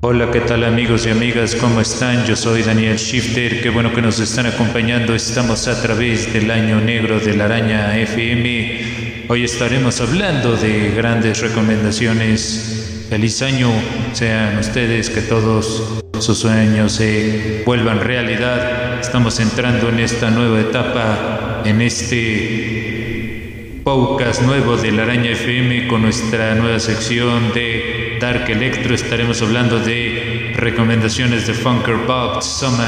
Hola, ¿qué tal amigos y amigas? ¿Cómo están? Yo soy Daniel Shifter, qué bueno que nos están acompañando. Estamos a través del año negro de la araña FM. Hoy estaremos hablando de grandes recomendaciones. Feliz año, sean ustedes que todos sus sueños se vuelvan realidad. Estamos entrando en esta nueva etapa, en este podcast nuevo de la araña FM con nuestra nueva sección de Dark Electro estaremos hablando de recomendaciones de Funker Box, Summon,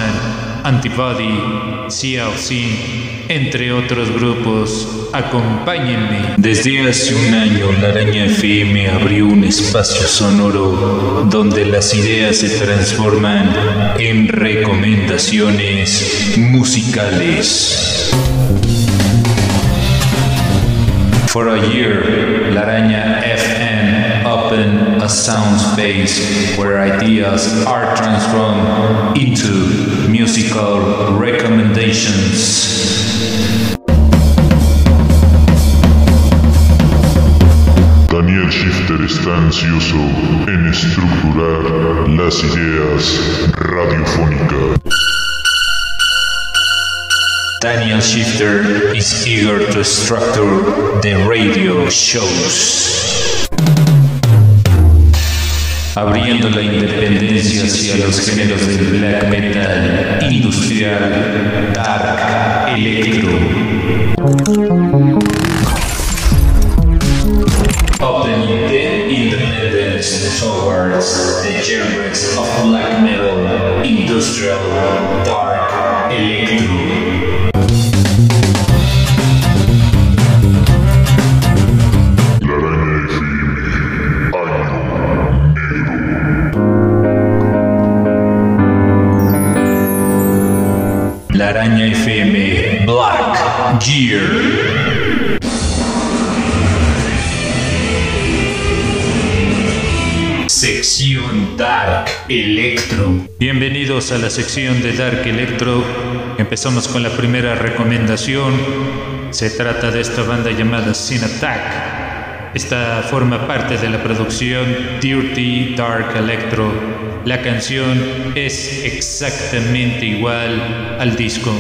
Antibody, CLC, entre otros grupos. Acompáñenme. Desde hace un año, la Araña FM abrió un espacio sonoro donde las ideas se transforman en recomendaciones musicales. For a year, La Araña FM opened a sound space where ideas are transformed into musical recommendations. Daniel Shifter está ansioso en estructurar las ideas radiofónicas. Daniel Shifter is eager to structure the radio shows. Abriendo la independencia hacia los géneros del black metal, industrial, dark, electro. La Araña FM Black Gear. Sección Dark Electro. Bienvenidos a la sección de Dark Electro. Empezamos con la primera recomendación. Se trata de esta banda llamada Sin Attack. Esta forma parte de la producción Dirty Dark Electro. La canción es exactamente igual al disco.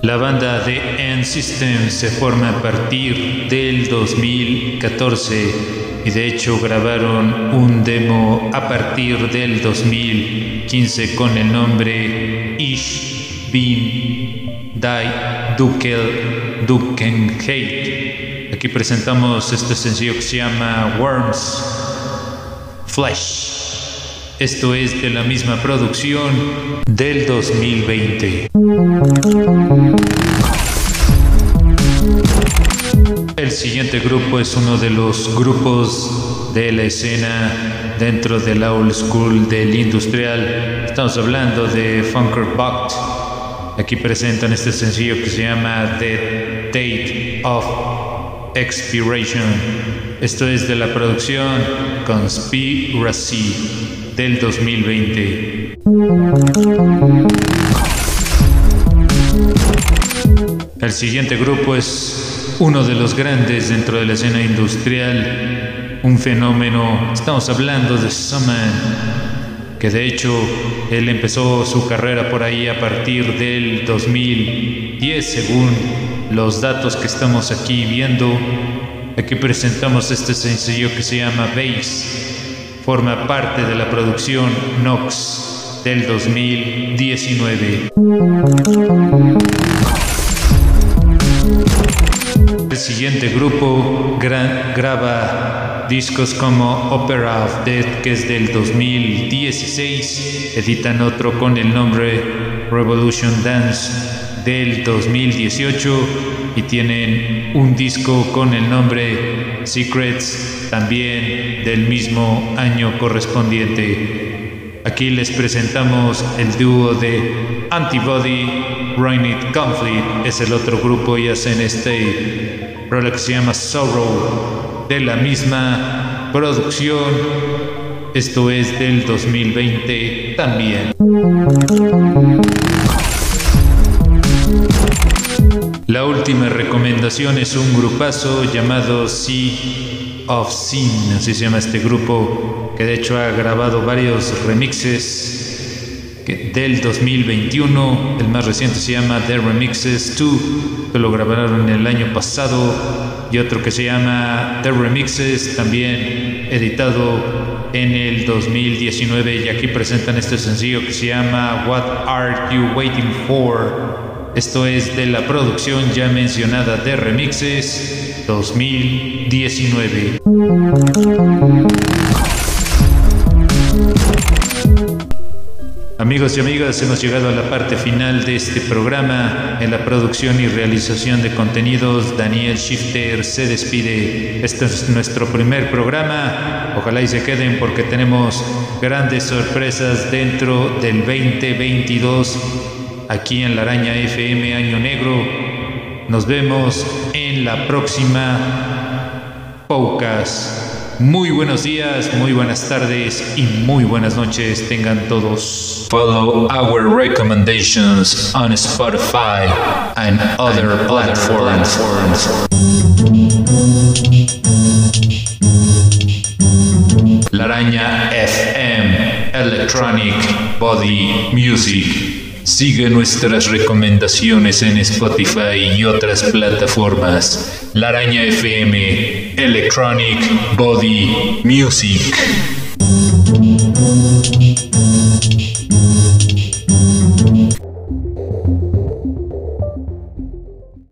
La banda de End System se forma a partir del 2014 y de hecho grabaron un demo a partir del 2015 con el nombre Ish Bin Dai Dukel Dukenheit. Aquí presentamos este sencillo que se llama Worms Flesh. Esto es de la misma producción del 2020. El siguiente grupo es uno de los grupos de la escena dentro de la old school del industrial. Estamos hablando de Funker Bucked. Aquí presentan este sencillo que se llama The Date of Expiration. Esto es de la producción Conspiracy del 2020. El siguiente grupo es uno de los grandes dentro de la escena industrial, un fenómeno, estamos hablando de Summon, que de hecho él empezó su carrera por ahí a partir del 2010 según los datos que estamos aquí viendo. Aquí presentamos este sencillo que se llama Base, forma parte de la producción Nox del 2019. El siguiente grupo gra- graba discos como Opera of Death, que es del 2016. Editan otro con el nombre Revolution Dance del 2018 y tienen un disco con el nombre Secrets también del mismo año correspondiente. Aquí les presentamos el dúo de Antibody, Ruined Conflict, es el otro grupo y hacen este rola que se llama Sorrow, de la misma producción. Esto es del 2020 también. La última recomendación es un grupazo llamado Sea of Sin, así se llama este grupo, que de hecho ha grabado varios remixes del 2021. El más reciente se llama The Remixes 2, que lo grabaron el año pasado. Y otro que se llama The Remixes, también editado en el 2019. Y aquí presentan este sencillo que se llama What Are You Waiting For? Esto es de la producción ya mencionada de Remixes 2019. Amigos y amigas, hemos llegado a la parte final de este programa. En la producción y realización de contenidos, Daniel Shifter se despide. Este es nuestro primer programa. Ojalá y se queden porque tenemos grandes sorpresas dentro del 2022 aquí en la Araña FM Año Negro. Nos vemos en la próxima Poucas. Muy buenos días, muy buenas tardes y muy buenas noches tengan todos. Follow our recommendations on Spotify and other platforms. La Araña FM Electronic Body Music. Sigue nuestras recomendaciones en Spotify y otras plataformas. La Araña FM, Electronic Body Music.